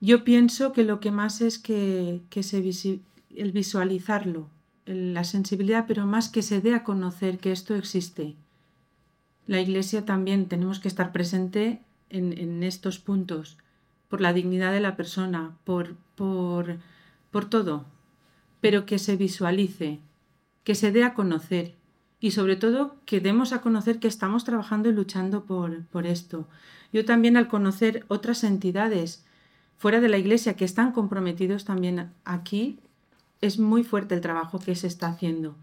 Yo pienso que lo que más es que, se el visualizarlo, la sensibilidad, pero más que se dé a conocer que esto existe. La Iglesia también tenemos que estar presente en, estos puntos, por la dignidad de la persona, por, por, por todo, pero que se visualice, que se dé a conocer y sobre todo que demos a conocer que estamos trabajando y luchando por, por esto. Yo también al conocer otras entidades fuera de la Iglesia que están comprometidos también aquí, es muy fuerte el trabajo que se está haciendo.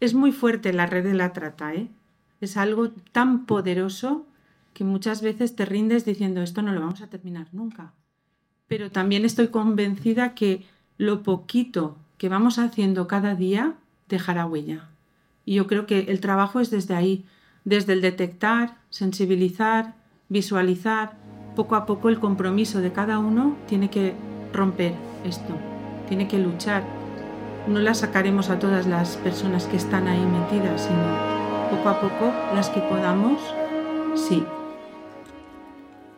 Es muy fuerte la red de la trata, ¿eh? Es algo tan poderoso que muchas veces te rindes diciendo esto no lo vamos a terminar nunca. Pero también estoy convencida que lo poquito que vamos haciendo cada día dejará huella. Y yo creo que el trabajo es desde ahí, desde el detectar, sensibilizar, visualizar. Poco a poco el compromiso de cada uno tiene que romper esto, tiene que luchar. No la sacaremos a todas las personas que están ahí metidas, sino poco a poco las que podamos, sí.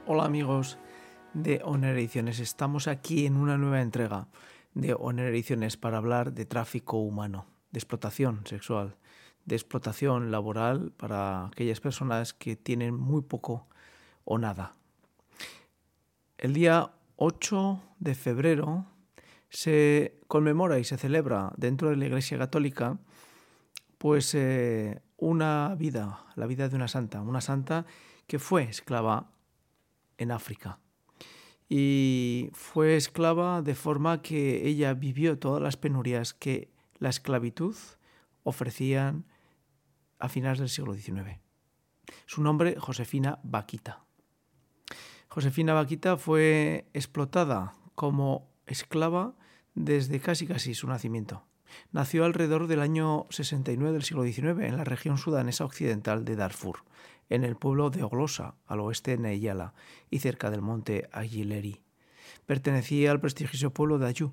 Hola amigos de Honor Ediciones, estamos aquí en una nueva entrega de Honor Ediciones para hablar de tráfico humano, de explotación sexual, de explotación laboral para aquellas personas que tienen muy poco o nada. El día 8 de febrero se conmemora y se celebra dentro de la Iglesia Católica pues eh, una vida, la vida de una santa, una santa que fue esclava en África. Y fue esclava de forma que ella vivió todas las penurias que la esclavitud ofrecían a finales del siglo XIX. Su nombre, Josefina Vaquita. Josefina Vaquita fue explotada como esclava desde casi casi su nacimiento. Nació alrededor del año 69 del siglo XIX en la región sudanesa occidental de Darfur, en el pueblo de Oglosa, al oeste de Neyala y cerca del monte Aguileri. Pertenecía al prestigioso pueblo de Ayú.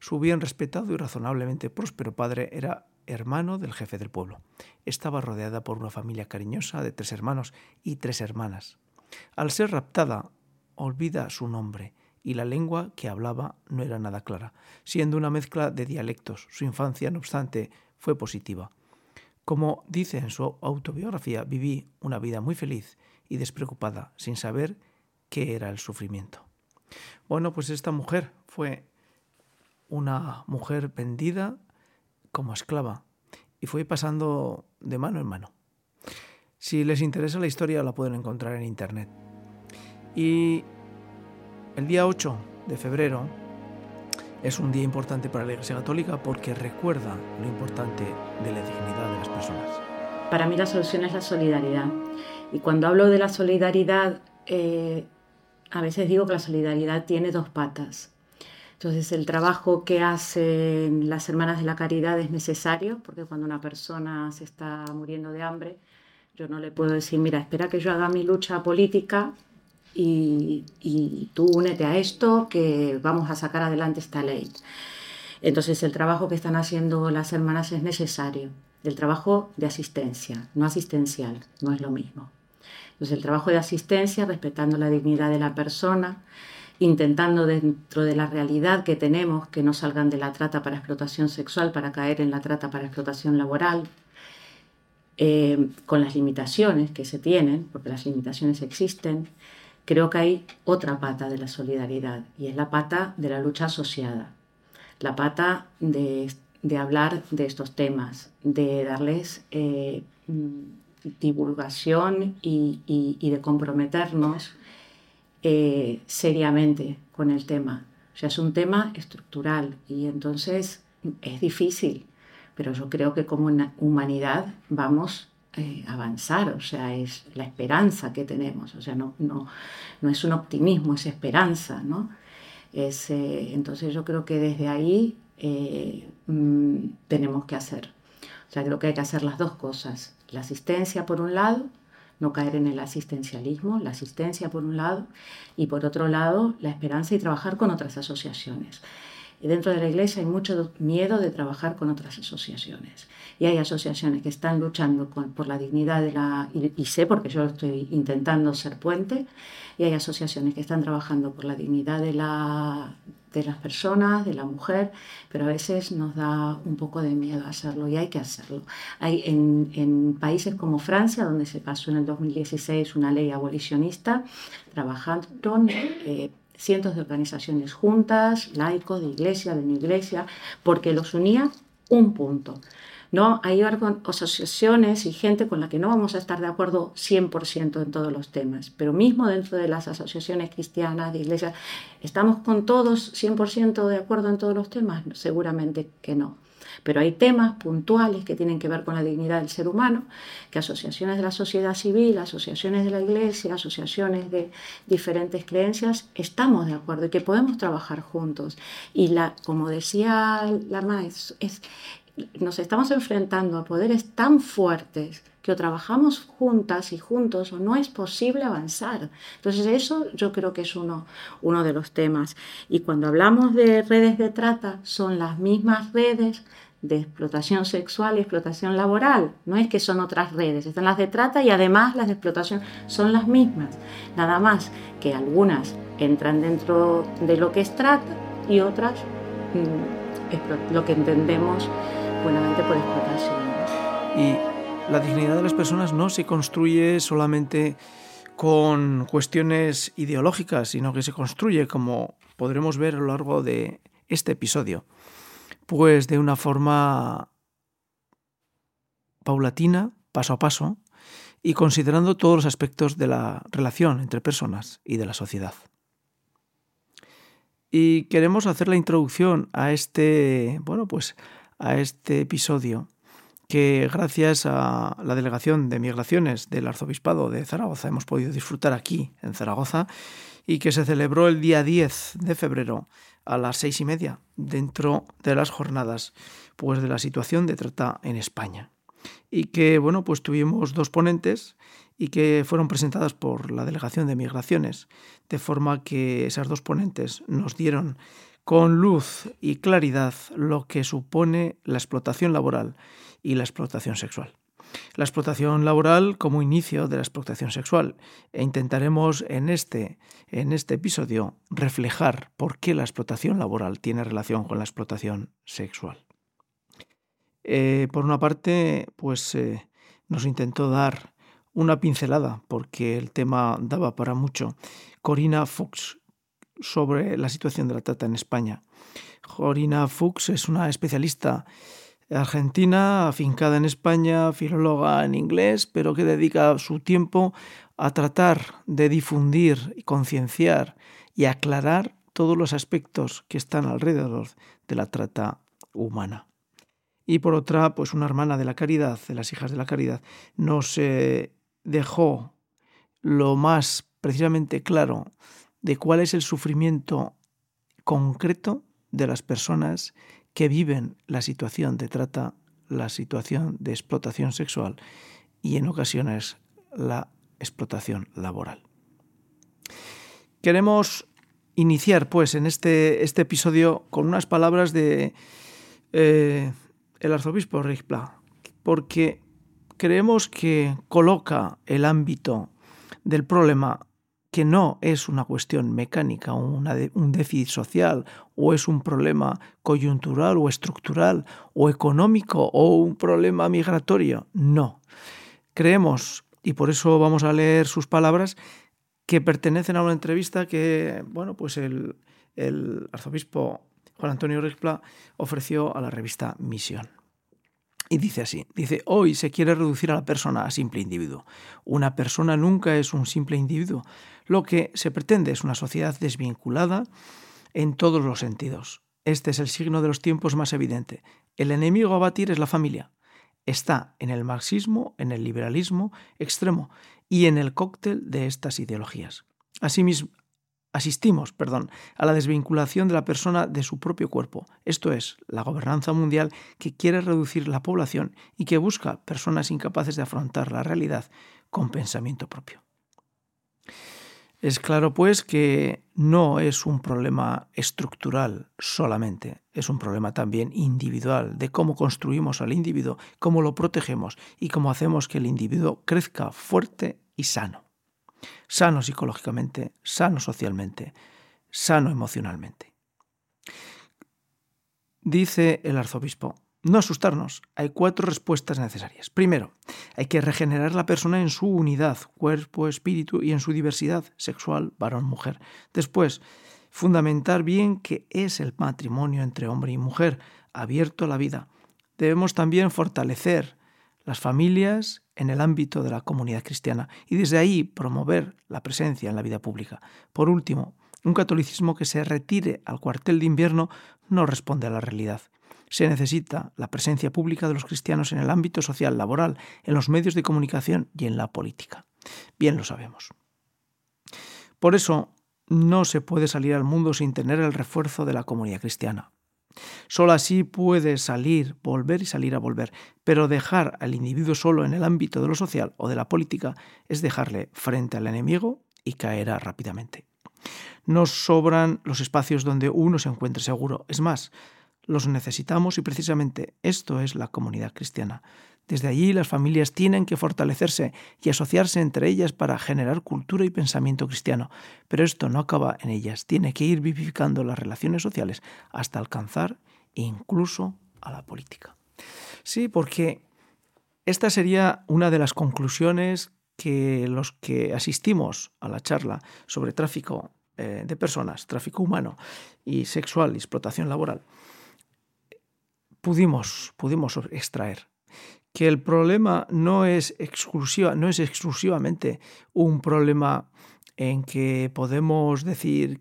Su bien respetado y razonablemente próspero padre era hermano del jefe del pueblo. Estaba rodeada por una familia cariñosa de tres hermanos y tres hermanas. Al ser raptada, olvida su nombre y la lengua que hablaba no era nada clara, siendo una mezcla de dialectos. Su infancia, no obstante, fue positiva. Como dice en su autobiografía, viví una vida muy feliz y despreocupada, sin saber qué era el sufrimiento. Bueno, pues esta mujer fue una mujer vendida como esclava y fue pasando de mano en mano. Si les interesa la historia la pueden encontrar en internet. Y el día 8 de febrero es un día importante para la Iglesia Católica porque recuerda lo importante de la dignidad de las personas. Para mí la solución es la solidaridad. Y cuando hablo de la solidaridad, eh, a veces digo que la solidaridad tiene dos patas. Entonces el trabajo que hacen las hermanas de la caridad es necesario, porque cuando una persona se está muriendo de hambre, yo no le puedo decir, mira, espera que yo haga mi lucha política y, tú únete a esto, que vamos a sacar adelante esta ley. Entonces el trabajo que están haciendo las hermanas es necesario, el trabajo de asistencia, no asistencial, no es lo mismo. Entonces el trabajo de asistencia, respetando la dignidad de la persona, intentando dentro de la realidad que tenemos que no salgan de la trata para explotación sexual, para caer en la trata para explotación laboral, eh, con las limitaciones que se tienen, porque las limitaciones existen, creo que hay otra pata de la solidaridad y es la pata de la lucha asociada, la pata de, hablar de estos temas, de darles eh, mm, divulgación y, de comprometernos eh, seriamente con el tema. O sea, es un tema estructural y entonces es difícil, pero yo creo que como una humanidad vamos eh, avanzar, o sea, es la esperanza que tenemos, o sea, no, no, no es un optimismo, es esperanza, ¿no? Es, eh, entonces yo creo que desde ahí eh, mm, tenemos que hacer. O sea, creo que hay que hacer las dos cosas. La asistencia por un lado, no caer en el asistencialismo, la asistencia por un lado, y por otro lado, la esperanza y trabajar con otras asociaciones. Y dentro de la iglesia hay mucho miedo de trabajar con otras asociaciones. Y hay asociaciones que están luchando por la dignidad de la... Y, sé porque yo estoy intentando ser puente. Y hay asociaciones que están trabajando por la dignidad de, la, de las personas, de la mujer, pero a veces nos da un poco de miedo hacerlo y hay que hacerlo. Hay en, en países como Francia, donde se pasó en el 2016 una ley abolicionista, trabajaron... Eh, cientos de organizaciones juntas, laicos, de iglesia, de no iglesia, porque los unía un punto. ¿no? Hay asociaciones y gente con la que no vamos a estar de acuerdo 100% en todos los temas, pero mismo dentro de las asociaciones cristianas, de iglesias, ¿estamos con todos 100% de acuerdo en todos los temas? Seguramente que no. Pero hay temas puntuales que tienen que ver con la dignidad del ser humano, que asociaciones de la sociedad civil, asociaciones de la iglesia, asociaciones de diferentes creencias, estamos de acuerdo y que podemos trabajar juntos. Y la, como decía la hermana, es, nos estamos enfrentando a poderes tan fuertes que o trabajamos juntas y juntos o no es posible avanzar. Entonces eso yo creo que es uno, uno de los temas. Y cuando hablamos de redes de trata, son las mismas redes de explotación sexual y explotación laboral. No es que son otras redes, están las de trata y además las de explotación son las mismas. Nada más que algunas entran dentro de lo que es trata y otras mm, lo que entendemos buenamente por explotación. Y la dignidad de las personas no se construye solamente con cuestiones ideológicas, sino que se construye, como podremos ver a lo largo de este episodio, pues de una forma paulatina, paso a paso, y considerando todos los aspectos de la relación entre personas y de la sociedad. Y queremos hacer la introducción a este, bueno, pues a este episodio que gracias a la Delegación de Migraciones del Arzobispado de Zaragoza hemos podido disfrutar aquí en Zaragoza y que se celebró el día 10 de febrero a las seis y media dentro de las jornadas pues de la situación de trata en España. Y que bueno pues tuvimos dos ponentes y que fueron presentadas por la delegación de migraciones de forma que esas dos ponentes nos dieron con luz y claridad lo que supone la explotación laboral y la explotación sexual la explotación laboral como inicio de la explotación sexual. E intentaremos en este, en este episodio reflejar por qué la explotación laboral tiene relación con la explotación sexual. Eh, por una parte, pues eh, nos intentó dar una pincelada, porque el tema daba para mucho, Corina Fuchs sobre la situación de la trata en España. Corina Fuchs es una especialista argentina, afincada en España, filóloga en inglés, pero que dedica su tiempo a tratar de difundir y concienciar y aclarar todos los aspectos que están alrededor de la trata humana. Y por otra, pues una hermana de la caridad, de las hijas de la caridad, nos dejó lo más precisamente claro de cuál es el sufrimiento concreto de las personas que viven la situación de trata, la situación de explotación sexual y en ocasiones la explotación laboral. Queremos iniciar pues en este, este episodio con unas palabras de eh, el arzobispo Reichpla, porque creemos que coloca el ámbito del problema que no es una cuestión mecánica, un déficit social, o es un problema coyuntural o estructural, o económico, o un problema migratorio. No. Creemos, y por eso vamos a leer sus palabras, que pertenecen a una entrevista que, bueno, pues el, arzobispo Juan Antonio Rexpla ofreció a la revista Misión. Y dice así, dice, hoy se quiere reducir a la persona a simple individuo. Una persona nunca es un simple individuo. Lo que se pretende es una sociedad desvinculada en todos los sentidos. Este es el signo de los tiempos más evidente. El enemigo a batir es la familia. Está en el marxismo, en el liberalismo extremo y en el cóctel de estas ideologías. Asimismo, asistimos perdón, a la desvinculación de la persona de su propio cuerpo, esto es, la gobernanza mundial que quiere reducir la población y que busca personas incapaces de afrontar la realidad con pensamiento propio. Es claro, pues, que no es un problema estructural solamente, es un problema también individual, de cómo construimos al individuo, cómo lo protegemos y cómo hacemos que el individuo crezca fuerte y sano. Sano psicológicamente, sano socialmente, sano emocionalmente. Dice el arzobispo, no asustarnos, hay cuatro respuestas necesarias. Primero, hay que regenerar la persona en su unidad, cuerpo, espíritu y en su diversidad sexual, varón, mujer. Después, fundamentar bien qué es el matrimonio entre hombre y mujer, abierto a la vida. Debemos también fortalecer las familias en el ámbito de la comunidad cristiana y desde ahí promover la presencia en la vida pública. Por último, un catolicismo que se retire al cuartel de invierno no responde a la realidad. Se necesita la presencia pública de los cristianos en el ámbito social, laboral, en los medios de comunicación y en la política. Bien lo sabemos. Por eso, no se puede salir al mundo sin tener el refuerzo de la comunidad cristiana. Solo así puede salir, volver y salir a volver, pero dejar al individuo solo en el ámbito de lo social o de la política es dejarle frente al enemigo y caerá rápidamente. Nos sobran los espacios donde uno se encuentre seguro. Es más, los necesitamos y precisamente esto es la comunidad cristiana. Desde allí las familias tienen que fortalecerse y asociarse entre ellas para generar cultura y pensamiento cristiano. Pero esto no acaba en ellas, tiene que ir vivificando las relaciones sociales hasta alcanzar incluso a la política. Sí, porque esta sería una de las conclusiones que los que asistimos a la charla sobre tráfico eh, de personas, tráfico humano y sexual explotación laboral, pudimos, pudimos extraer que el problema no es, exclusiva, no es exclusivamente un problema en que podemos decir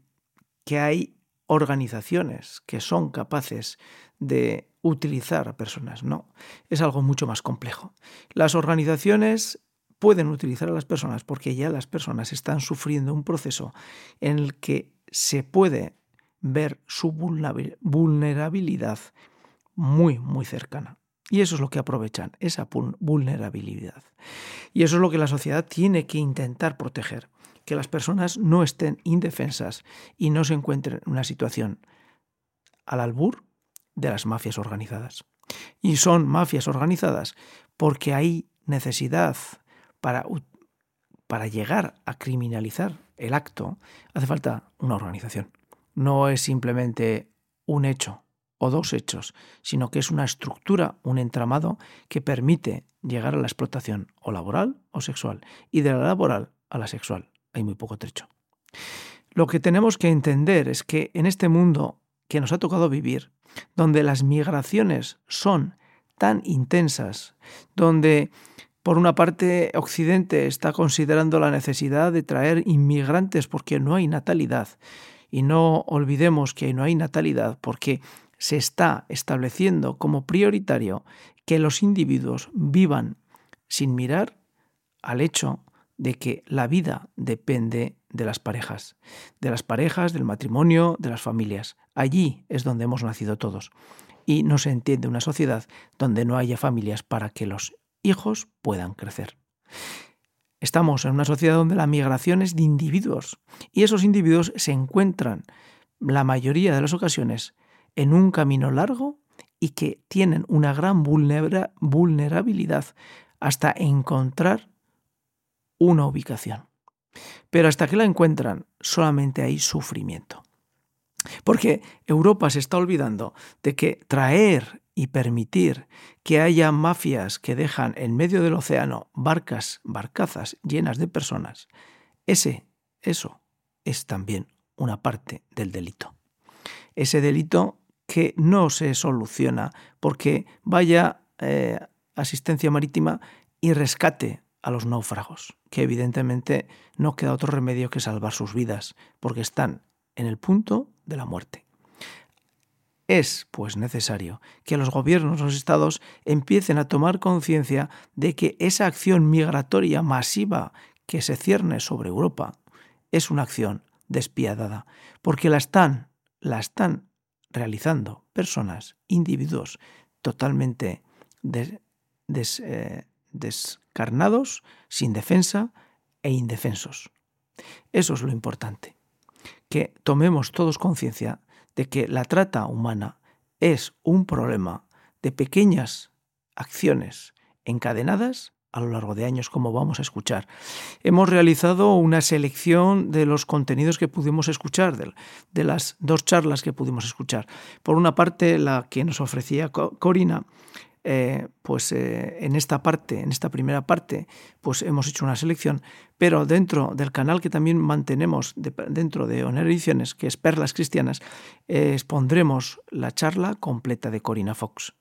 que hay organizaciones que son capaces de utilizar a personas. No, es algo mucho más complejo. Las organizaciones pueden utilizar a las personas porque ya las personas están sufriendo un proceso en el que se puede ver su vulnerabilidad muy, muy cercana. Y eso es lo que aprovechan, esa vulnerabilidad. Y eso es lo que la sociedad tiene que intentar proteger, que las personas no estén indefensas y no se encuentren en una situación al albur de las mafias organizadas. Y son mafias organizadas porque hay necesidad para, llegar a criminalizar el acto, hace falta una organización. No es simplemente un hecho o dos hechos, sino que es una estructura, un entramado que permite llegar a la explotación o laboral o sexual, y de la laboral a la sexual. Hay muy poco trecho. Lo que tenemos que entender es que en este mundo que nos ha tocado vivir, donde las migraciones son tan intensas, donde por una parte Occidente está considerando la necesidad de traer inmigrantes porque no hay natalidad, y no olvidemos que no hay natalidad porque se está estableciendo como prioritario que los individuos vivan sin mirar al hecho de que la vida depende de las parejas, de las parejas, del matrimonio, de las familias. Allí es donde hemos nacido todos. Y no se entiende una sociedad donde no haya familias para que los hijos puedan crecer. Estamos en una sociedad donde la migración es de individuos y esos individuos se encuentran, la mayoría de las ocasiones, en un camino largo y que tienen una gran vulnerabilidad hasta encontrar una ubicación. Pero hasta que la encuentran solamente hay sufrimiento. Porque Europa se está olvidando de que traer y permitir que haya mafias que dejan en medio del océano barcas, barcazas llenas de personas, ese, eso, es también una parte del delito. Ese delito que no se soluciona porque vaya eh, asistencia marítima y rescate a los náufragos, que evidentemente no queda otro remedio que salvar sus vidas, porque están en el punto de la muerte. Es, pues, necesario que los gobiernos, los estados, empiecen a tomar conciencia de que esa acción migratoria masiva que se cierne sobre Europa es una acción despiadada, porque la están, la están realizando personas, individuos totalmente eh, descarnados, sin defensa e indefensos. Eso es lo importante, que tomemos todos conciencia de que la trata humana es un problema de pequeñas acciones encadenadas a lo largo de años, como vamos a escuchar. Hemos realizado una selección de los contenidos que pudimos escuchar, de, las dos charlas que pudimos escuchar. Por una parte, la que nos ofrecía Corina, eh, pues eh, en esta parte, en esta primera parte, pues hemos hecho una selección, pero dentro del canal que también mantenemos dentro de Oner Ediciones, que es Perlas Cristianas, eh, expondremos la charla completa de Corina Fox.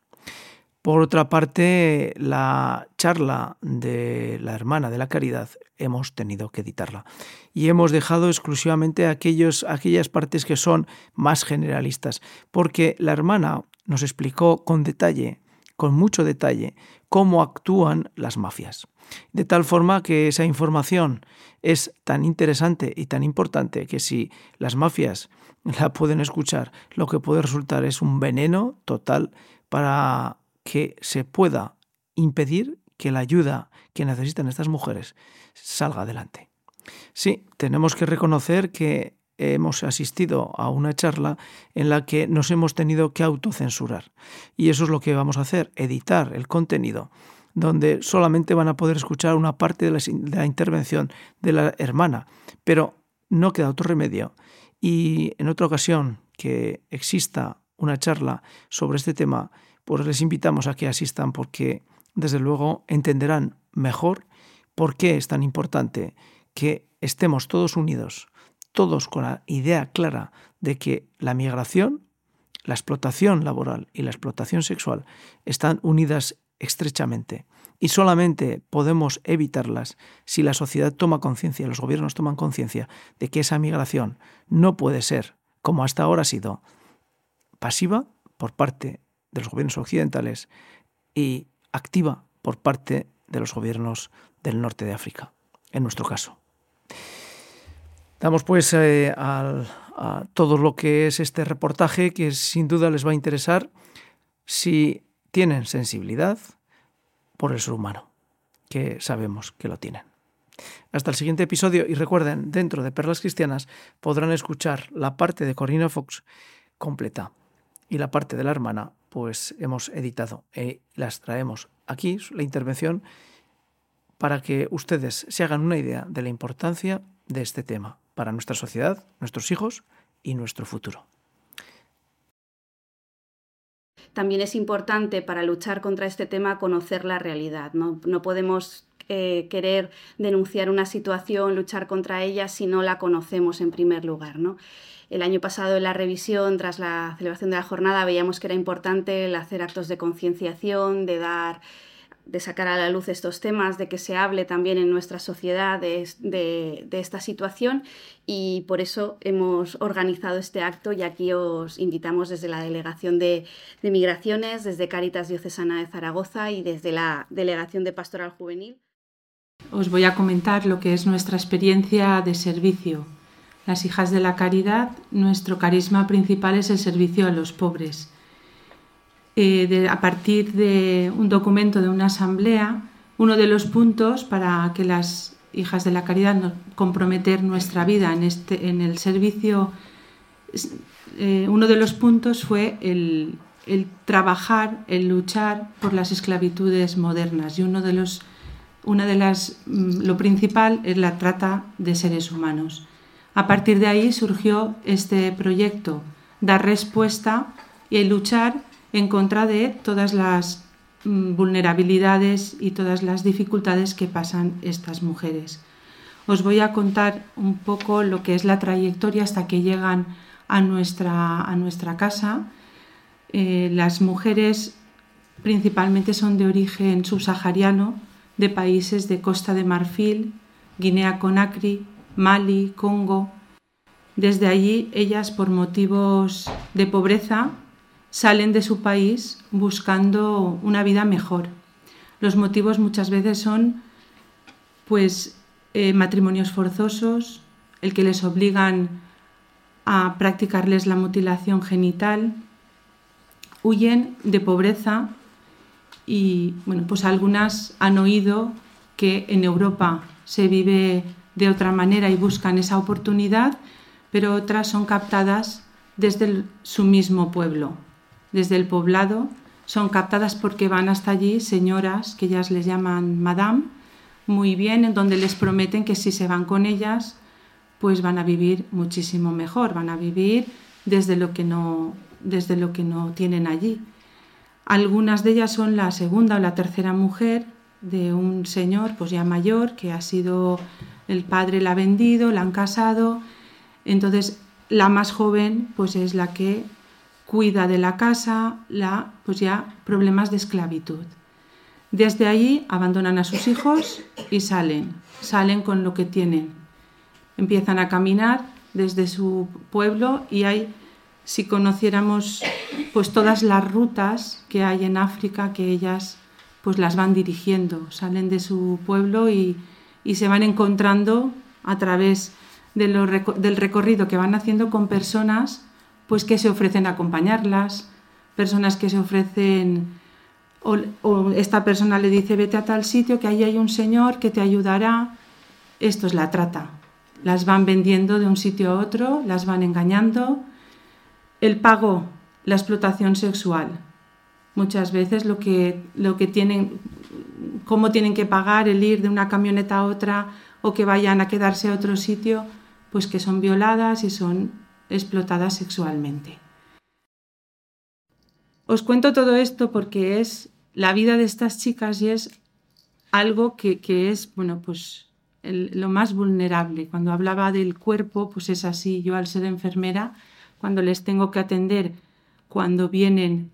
Por otra parte, la charla de la hermana de la caridad hemos tenido que editarla y hemos dejado exclusivamente aquellos, aquellas partes que son más generalistas, porque la hermana nos explicó con detalle, con mucho detalle, cómo actúan las mafias. De tal forma que esa información es tan interesante y tan importante que si las mafias la pueden escuchar, lo que puede resultar es un veneno total para que se pueda impedir que la ayuda que necesitan estas mujeres salga adelante. Sí, tenemos que reconocer que hemos asistido a una charla en la que nos hemos tenido que autocensurar. Y eso es lo que vamos a hacer, editar el contenido, donde solamente van a poder escuchar una parte de la, de la intervención de la hermana. Pero no queda otro remedio. Y en otra ocasión que exista una charla sobre este tema, pues les invitamos a que asistan porque desde luego entenderán mejor por qué es tan importante que estemos todos unidos, todos con la idea clara de que la migración, la explotación laboral y la explotación sexual están unidas estrechamente y solamente podemos evitarlas si la sociedad toma conciencia, los gobiernos toman conciencia de que esa migración no puede ser, como hasta ahora ha sido, pasiva por parte de los gobiernos occidentales y activa por parte de los gobiernos del norte de África, en nuestro caso. Damos pues eh, a todo lo que es este reportaje que sin duda les va a interesar si tienen sensibilidad por el ser humano, que sabemos que lo tienen. Hasta el siguiente episodio y recuerden, dentro de Perlas Cristianas podrán escuchar la parte de Corina Fox completa y la parte de la hermana pues hemos editado y las traemos aquí, la intervención, para que ustedes se hagan una idea de la importancia de este tema para nuestra sociedad, nuestros hijos y nuestro futuro. También es importante para luchar contra este tema conocer la realidad. No, podemos eh, querer denunciar una situación, luchar contra ella si no la conocemos en primer lugar. ¿no? El año pasado en la revisión, tras la celebración de la jornada, veíamos que era importante el hacer actos de concienciación, de dar de sacar a la luz estos temas, de que se hable también en nuestra sociedad de, esta situación y por eso hemos organizado este acto y aquí os invitamos desde la Delegación de, de Migraciones, desde Cáritas Diocesana de Zaragoza y desde la Delegación de Pastoral Juvenil. Os voy a comentar lo que es nuestra experiencia de servicio las hijas de la caridad, nuestro carisma principal es el servicio a los pobres. Eh, a partir de un documento de una asamblea, uno de los puntos para que las hijas de la caridad comprometer nuestra vida en, este, en el servicio, eh, uno de los puntos fue el, el, trabajar, el luchar por las esclavitudes modernas y uno de los, una de las, mm, lo principal es la trata de seres humanos. A partir de ahí surgió este proyecto, dar respuesta y luchar en contra de todas las mm, vulnerabilidades y todas las dificultades que pasan estas mujeres. Os voy a contar un poco lo que es la trayectoria hasta que llegan a nuestra, a nuestra casa. Eh, las mujeres principalmente son de origen subsahariano, de países de Costa de Marfil, Guinea-Conakry, Mali, Congo. Desde allí ellas por motivos de pobreza salen de su país buscando una vida mejor. Los motivos muchas veces son pues eh, matrimonios forzosos, el que les obligan a practicarles la mutilación genital, huyen de pobreza y bueno, pues algunas han oído que en Europa se vive de otra manera y buscan esa oportunidad, pero otras son captadas desde su mismo pueblo, desde el poblado, son captadas porque van hasta allí señoras que ellas les llaman madame, muy bien, en donde les prometen que si se van con ellas, pues van a vivir muchísimo mejor, van a vivir desde lo que no, desde lo que no tienen allí. Algunas de ellas son la segunda o la tercera mujer de un señor pues ya mayor que ha sido el padre la ha vendido, la han casado. Entonces la más joven pues es la que cuida de la casa, la pues ya problemas de esclavitud. Desde allí abandonan a sus hijos y salen, salen con lo que tienen. Empiezan a caminar desde su pueblo y hay si conociéramos pues todas las rutas que hay en África que ellas pues las van dirigiendo, salen de su pueblo y, se van encontrando a través del recorrido que van haciendo con personas pues que se ofrecen a acompañarlas, personas que se ofrecen o, o, esta persona le dice vete a tal sitio que ahí hay un señor que te ayudará. Esto es la trata. Las van vendiendo de un sitio a otro, las van engañando. El pago, la explotación sexual, muchas veces lo que, lo que tienen, cómo tienen que pagar el ir de una camioneta a otra o que vayan a quedarse a otro sitio, pues que son violadas y son explotadas sexualmente. Os cuento todo esto porque es la vida de estas chicas y es algo que, es, bueno, pues lo más vulnerable. Cuando hablaba del cuerpo, pues es así. Yo al ser enfermera, cuando les tengo que atender, cuando vienen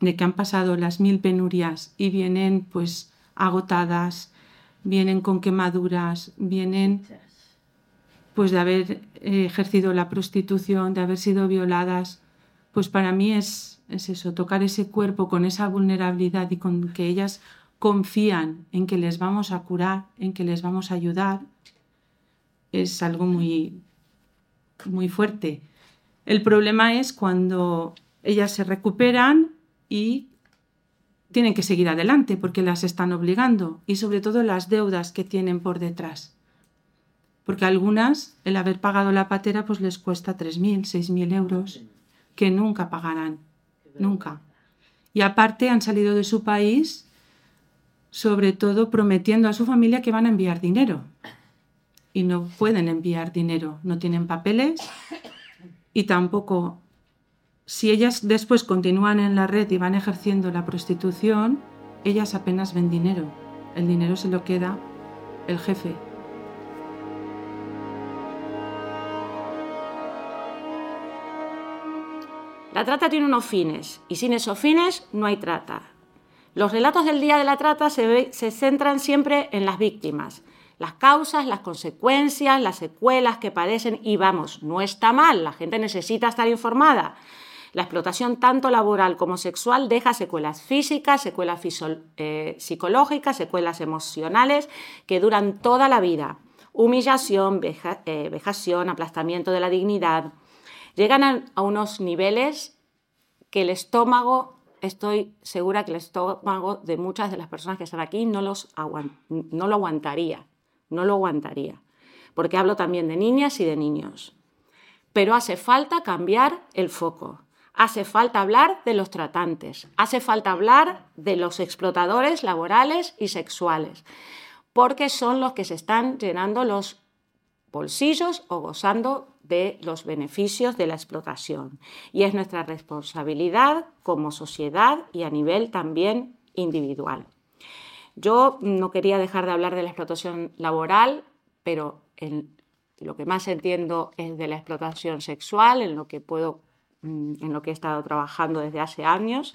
de que han pasado las mil penurias y vienen pues agotadas, vienen con quemaduras, vienen pues de haber eh, ejercido la prostitución, de haber sido violadas, pues para mí es, es eso, tocar ese cuerpo con esa vulnerabilidad y con que ellas confían en que les vamos a curar, en que les vamos a ayudar, es algo muy, muy fuerte. El problema es cuando ellas se recuperan y tienen que seguir adelante porque las están obligando y sobre todo las deudas que tienen por detrás. Porque algunas el haber pagado la patera pues les cuesta 3.000, 6.000 euros que nunca pagarán, nunca. Y aparte han salido de su país sobre todo prometiendo a su familia que van a enviar dinero. Y no pueden enviar dinero, no tienen papeles y tampoco si ellas después continúan en la red y van ejerciendo la prostitución, ellas apenas ven dinero. El dinero se lo queda el jefe. La trata tiene unos fines y sin esos fines no hay trata. Los relatos del día de la trata se, se, centran siempre en las víctimas, las causas, las consecuencias, las secuelas que padecen y vamos, no está mal, la gente necesita estar informada, la explotación tanto laboral como sexual deja secuelas físicas, secuelas eh, psicológicas, secuelas emocionales que duran toda la vida. Humillación, eh, vejación, aplastamiento de la dignidad. Llegan a, unos niveles que el estómago, estoy segura que el estómago de muchas de las personas que están aquí no, los no lo aguantaría, no lo aguantaría, porque hablo también de niñas y de niños. Pero hace falta cambiar el foco. Hace falta hablar de los tratantes, hace falta hablar de los explotadores laborales y sexuales, porque son los que se están llenando los bolsillos o gozando de los beneficios de la explotación. Y es nuestra responsabilidad como sociedad y a nivel también individual. Yo no quería dejar de hablar de la explotación laboral, pero lo que más entiendo es de la explotación sexual, en lo que puedo en lo que he estado trabajando desde hace años.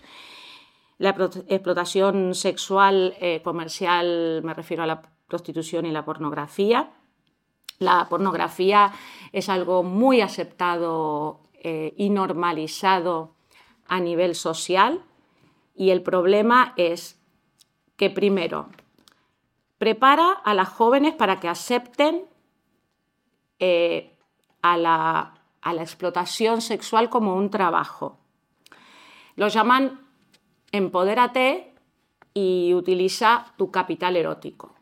La explotación sexual eh, comercial, me refiero a la prostitución y la pornografía. La pornografía es algo muy aceptado eh, y normalizado a nivel social y el problema es que primero prepara a las jóvenes para que acepten eh, a la a la explotación sexual como un trabajo. Lo llaman empodérate y utiliza tu capital erótico.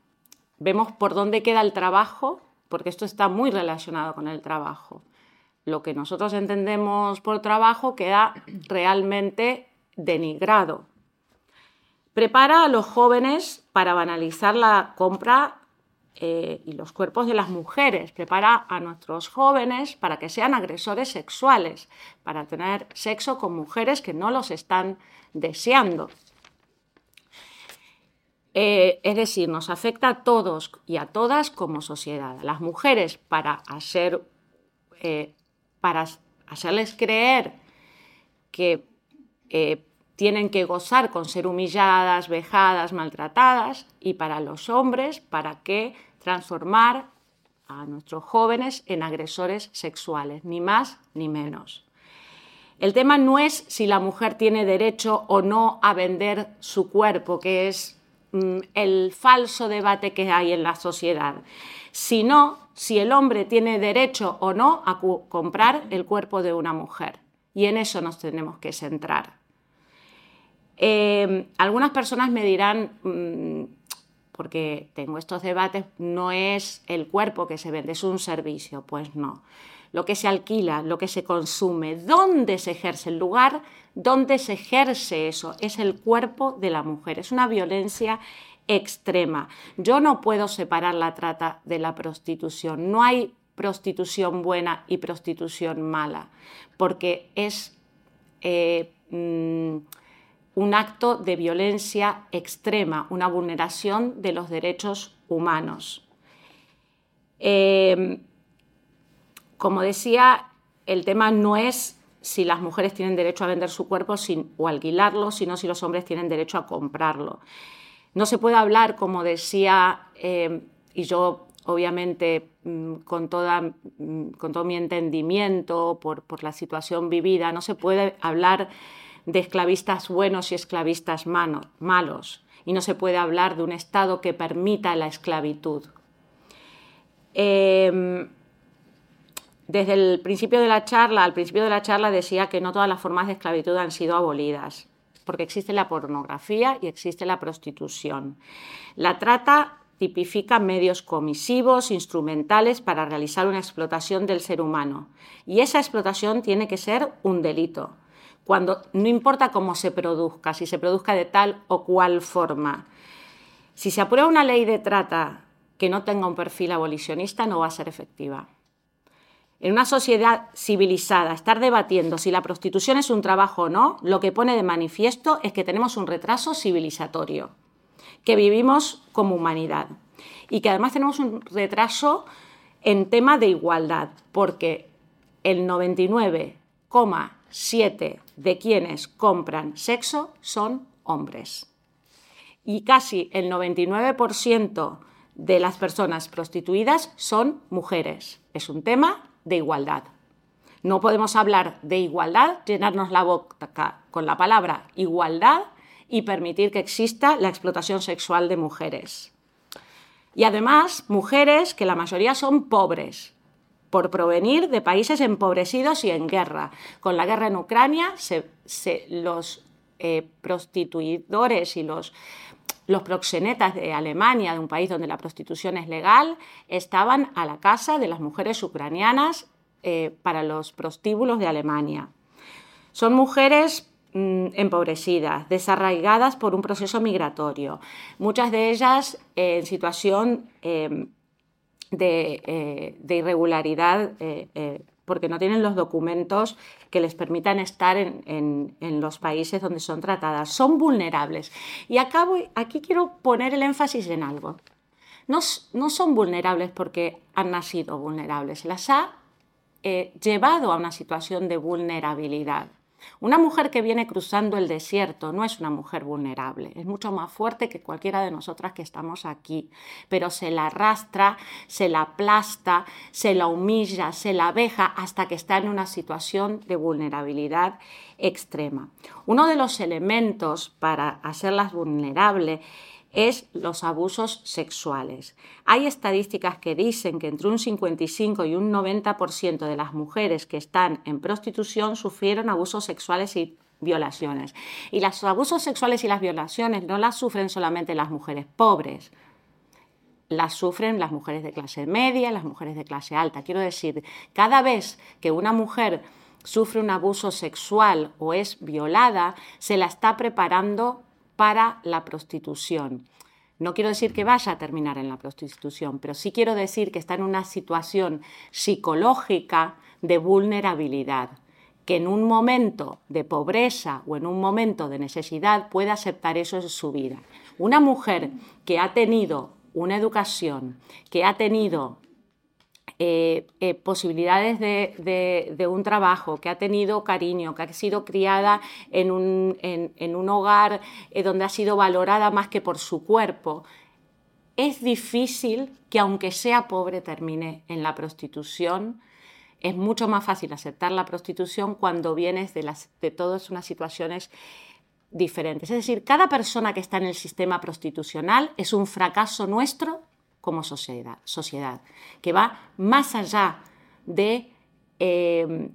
vemos por dónde queda el trabajo, porque esto está muy relacionado con el trabajo. Lo que nosotros entendemos por trabajo queda realmente denigrado. Prepara a los jóvenes para banalizar la compra eh, y los cuerpos de las mujeres. Prepara a nuestros jóvenes para que sean agresores sexuales, para tener sexo con mujeres que no los están deseando. Eh, es decir, nos afecta a todos y a todas como sociedad. Las mujeres para hacer, eh, para hacerles creer que tienen que gozar con ser humilladas, vejadas, maltratadas, y para los hombres, para qué transformar a nuestros jóvenes en agresores sexuales, ni más ni menos. El tema no es si la mujer tiene derecho o no a vender su cuerpo, que es mm, el falso debate que hay en la sociedad, sino si el hombre tiene derecho o no a comprar el cuerpo de una mujer. Y en eso nos tenemos que centrar. Eh, algunas personas me dirán, mm, porque tengo estos debates, no es el cuerpo que se vende, es un servicio. Pues no. Lo que se alquila, lo que se consume, dónde se ejerce el lugar, dónde se ejerce eso, es el cuerpo de la mujer. Es una violencia extrema. Yo no puedo separar la trata de la prostitución. No hay prostitución buena y prostitución mala, porque es... Eh, mm, un acto de violencia extrema, una vulneración de los derechos humanos. Eh, como decía, el tema no es si las mujeres tienen derecho a vender su cuerpo o alquilarlo, sino si los hombres tienen derecho a comprarlo. No se puede hablar, como decía, eh, y yo obviamente mm, con, toda, mm, todo mi entendimiento por la situación vivida, no se puede hablar de esclavistas buenos y esclavistas malos, y no se puede hablar de un Estado que permita la esclavitud. Em, desde el principio de la charla, al principio de la charla decía que no todas las formas de esclavitud han sido abolidas, porque existe la pornografía y existe la prostitución. La trata tipifica medios comisivos, instrumentales para realizar una explotación del ser humano. Y esa explotación tiene que ser un delito cuando no importa cómo se produzca, si se produzca de tal o cual forma. Si se aprueba una ley de trata que no tenga un perfil abolicionista, no va a ser efectiva. En una sociedad civilizada, estar debatiendo si la prostitución es un trabajo o no, lo que pone de manifiesto es que tenemos un retraso civilizatorio, que vivimos como humanidad y que además tenemos un retraso en tema de igualdad, porque el 99, 7 de quienes compran sexo son hombres. Y casi el 99% de las personas prostituidas son mujeres. Es un tema de igualdad. No podemos hablar de igualdad, llenarnos la boca con la palabra igualdad y permitir que exista la explotación sexual de mujeres. Y además, mujeres que la mayoría son pobres, por provenir de países empobrecidos y en guerra. Con la guerra en Ucrania, los eh, prostituidores y los, los proxenetas de Alemania, de un país donde la prostitución es legal, estaban a la casa de las mujeres ucranianas eh, para los prostíbulos de Alemania. Son mujeres mm, empobrecidas, desarraigadas por un proceso migratorio, muchas de ellas en situación eh, de, irregularidad eh, eh, porque no tienen los documentos que les permitan estar en, los países donde son tratadas. Son vulnerables. Y acabo, aquí quiero poner el énfasis en algo. No, no son vulnerables porque han nacido vulnerables, las ha llevado a una situación de vulnerabilidad. Una mujer que viene cruzando el desierto no es una mujer vulnerable, es mucho más fuerte que cualquiera de nosotras que estamos aquí, pero se la arrastra, se la aplasta, se la humilla, se la abeja hasta que está en una situación de vulnerabilidad extrema. Uno de los elementos para hacerlas vulnerables es los abusos sexuales. Hay estadísticas que dicen que entre un 55 y un 90% de las mujeres que están en prostitución sufrieron abusos sexuales y violaciones. Y los abusos sexuales y las violaciones no las sufren solamente las mujeres pobres. las sufren las mujeres de clase media, las mujeres de clase alta. Quiero decir, cada vez que una mujer sufre un abuso sexual o es violada, se la está preparando para la prostitución. No quiero decir que vaya a terminar en la prostitución, pero sí quiero decir que está en una situación psicológica de vulnerabilidad, que en un momento de pobreza o en un momento de necesidad puede aceptar eso en su vida. Una mujer que ha tenido una educación, que ha tenido eh, eh, posibilidades de, un trabajo, que ha tenido cariño, que ha sido criada en un, hogar eh, donde ha sido valorada más que por su cuerpo, es difícil que aunque sea pobre termine en la prostitución. Es mucho más fácil aceptar la prostitución cuando vienes de, las, de todas unas situaciones diferentes. Es decir, cada persona que está en el sistema prostitucional es un fracaso nuestro como sociedad, sociedad que va más allá de, eh,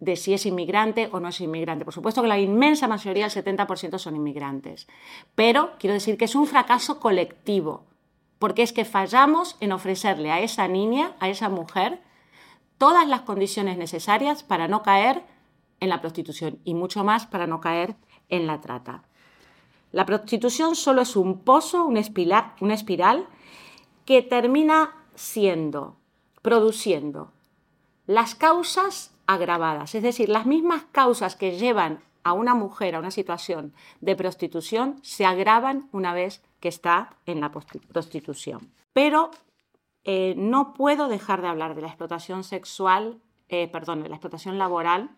de si es inmigrante o no es inmigrante. Por supuesto que la inmensa mayoría, el 70%, son inmigrantes. Pero quiero decir que es un fracaso colectivo, porque es que fallamos en ofrecerle a esa niña, a esa mujer, todas las condiciones necesarias para no caer en la prostitución y mucho más para no caer en la trata. La prostitución solo es un pozo, una espiral que termina siendo, produciendo las causas agravadas, es decir, las mismas causas que llevan a una mujer a una situación de prostitución se agravan una vez que está en la prostitución. Pero eh, no puedo dejar de hablar de la explotación sexual, eh, perdón, de la explotación laboral,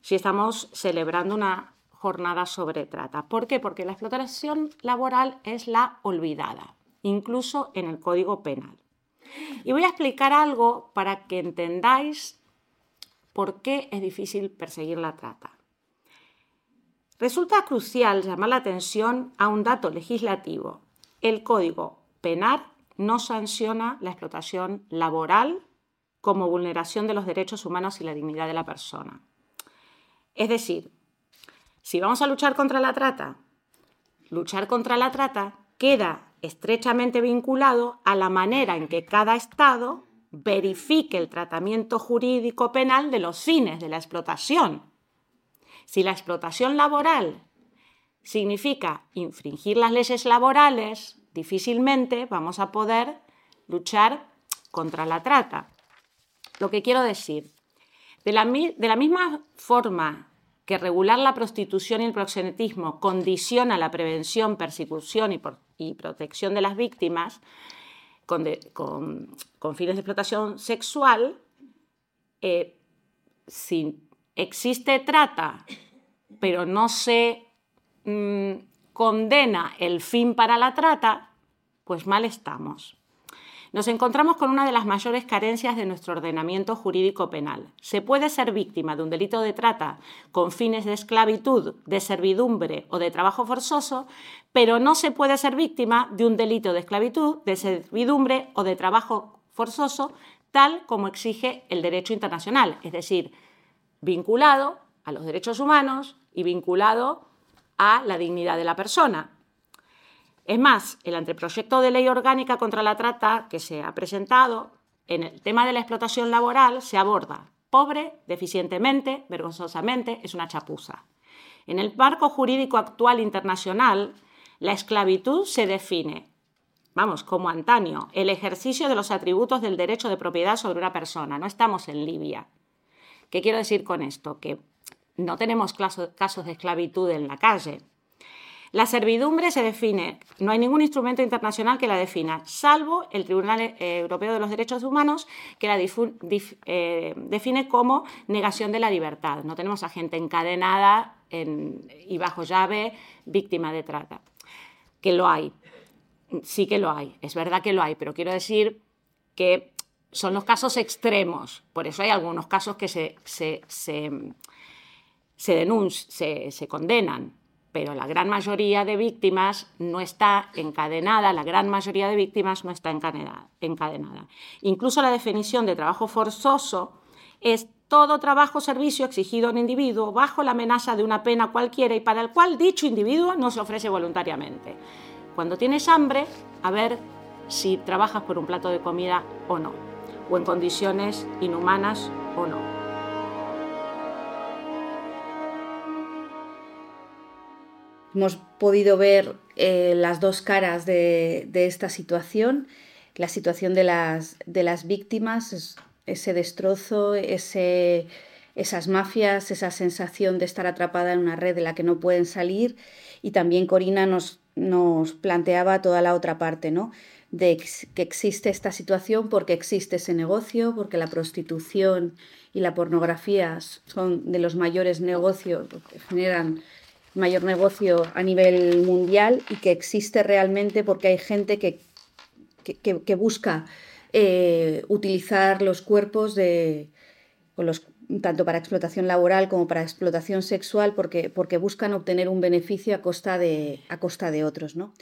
si estamos celebrando una jornada sobre trata. ¿Por qué? Porque la explotación laboral es la olvidada, incluso en el Código Penal. Y voy a explicar algo para que entendáis por qué es difícil perseguir la trata. Resulta crucial llamar la atención a un dato legislativo. El Código Penal no sanciona la explotación laboral como vulneración de los derechos humanos y la dignidad de la persona. Es decir, si vamos a luchar contra la trata, luchar contra la trata queda estrechamente vinculado a la manera en que cada Estado verifique el tratamiento jurídico penal de los fines de la explotación. Si la explotación laboral significa infringir las leyes laborales, difícilmente vamos a poder luchar contra la trata. Lo que quiero decir, de la, misma forma que regular la prostitución y el proxenetismo condiciona la prevención, persecución y, protección de las víctimas con, fines de explotación sexual, eh, si existe trata, pero no se mm, condena el fin para la trata, pues mal estamos nos encontramos con una de las mayores carencias de nuestro ordenamiento jurídico penal. Se puede ser víctima de un delito de trata con fines de esclavitud, de servidumbre o de trabajo forzoso, pero no se puede ser víctima de un delito de esclavitud, de servidumbre o de trabajo forzoso, tal como exige el derecho internacional, es decir, vinculado a los derechos humanos y vinculado a la dignidad de la persona. Es más, el anteproyecto de ley orgánica contra la trata que se ha presentado en el tema de la explotación laboral se aborda pobre, deficientemente, vergonzosamente, es una chapuza. En el marco jurídico actual internacional, la esclavitud se define, vamos, como antaño, el ejercicio de los atributos del derecho de propiedad sobre una persona. No estamos en Libia. ¿Qué quiero decir con esto? Que no tenemos casos de esclavitud en la calle, la servidumbre se define, no hay ningún instrumento internacional que la defina, salvo el Tribunal eh, Europeo de los Derechos Humanos, que la eh, define como negación de la libertad. No tenemos a gente encadenada y bajo llave víctima de trata. Que lo hay, sí que lo hay, es verdad que lo hay, pero quiero decir que son los casos extremos, por eso hay algunos casos que se, se, se condenan, pero la gran mayoría de víctimas no está encadenada, la gran mayoría de víctimas no está encadenada. Incluso la definición de trabajo forzoso es todo trabajo o servicio exigido a un individuo bajo la amenaza de una pena cualquiera y para el cual dicho individuo no se ofrece voluntariamente. Cuando tienes hambre, a ver si trabajas por un plato de comida o no, o en condiciones inhumanas o no. Hemos podido ver eh, las dos caras de, esta situación, la situación de las, de las víctimas, ese destrozo, ese, esas mafias, esa sensación de estar atrapada en una red de la que no pueden salir. Y también Corina nos, nos planteaba toda la otra parte, ¿no? de que existe esta situación porque existe ese negocio, porque la prostitución y la pornografía son de los mayores negocios que generan mayor negocio a nivel mundial y que existe realmente porque hay gente que, que, busca eh, utilizar los cuerpos de, tanto para explotación laboral como para explotación sexual porque, porque buscan obtener un beneficio a costa de, a costa de otros. ¿no?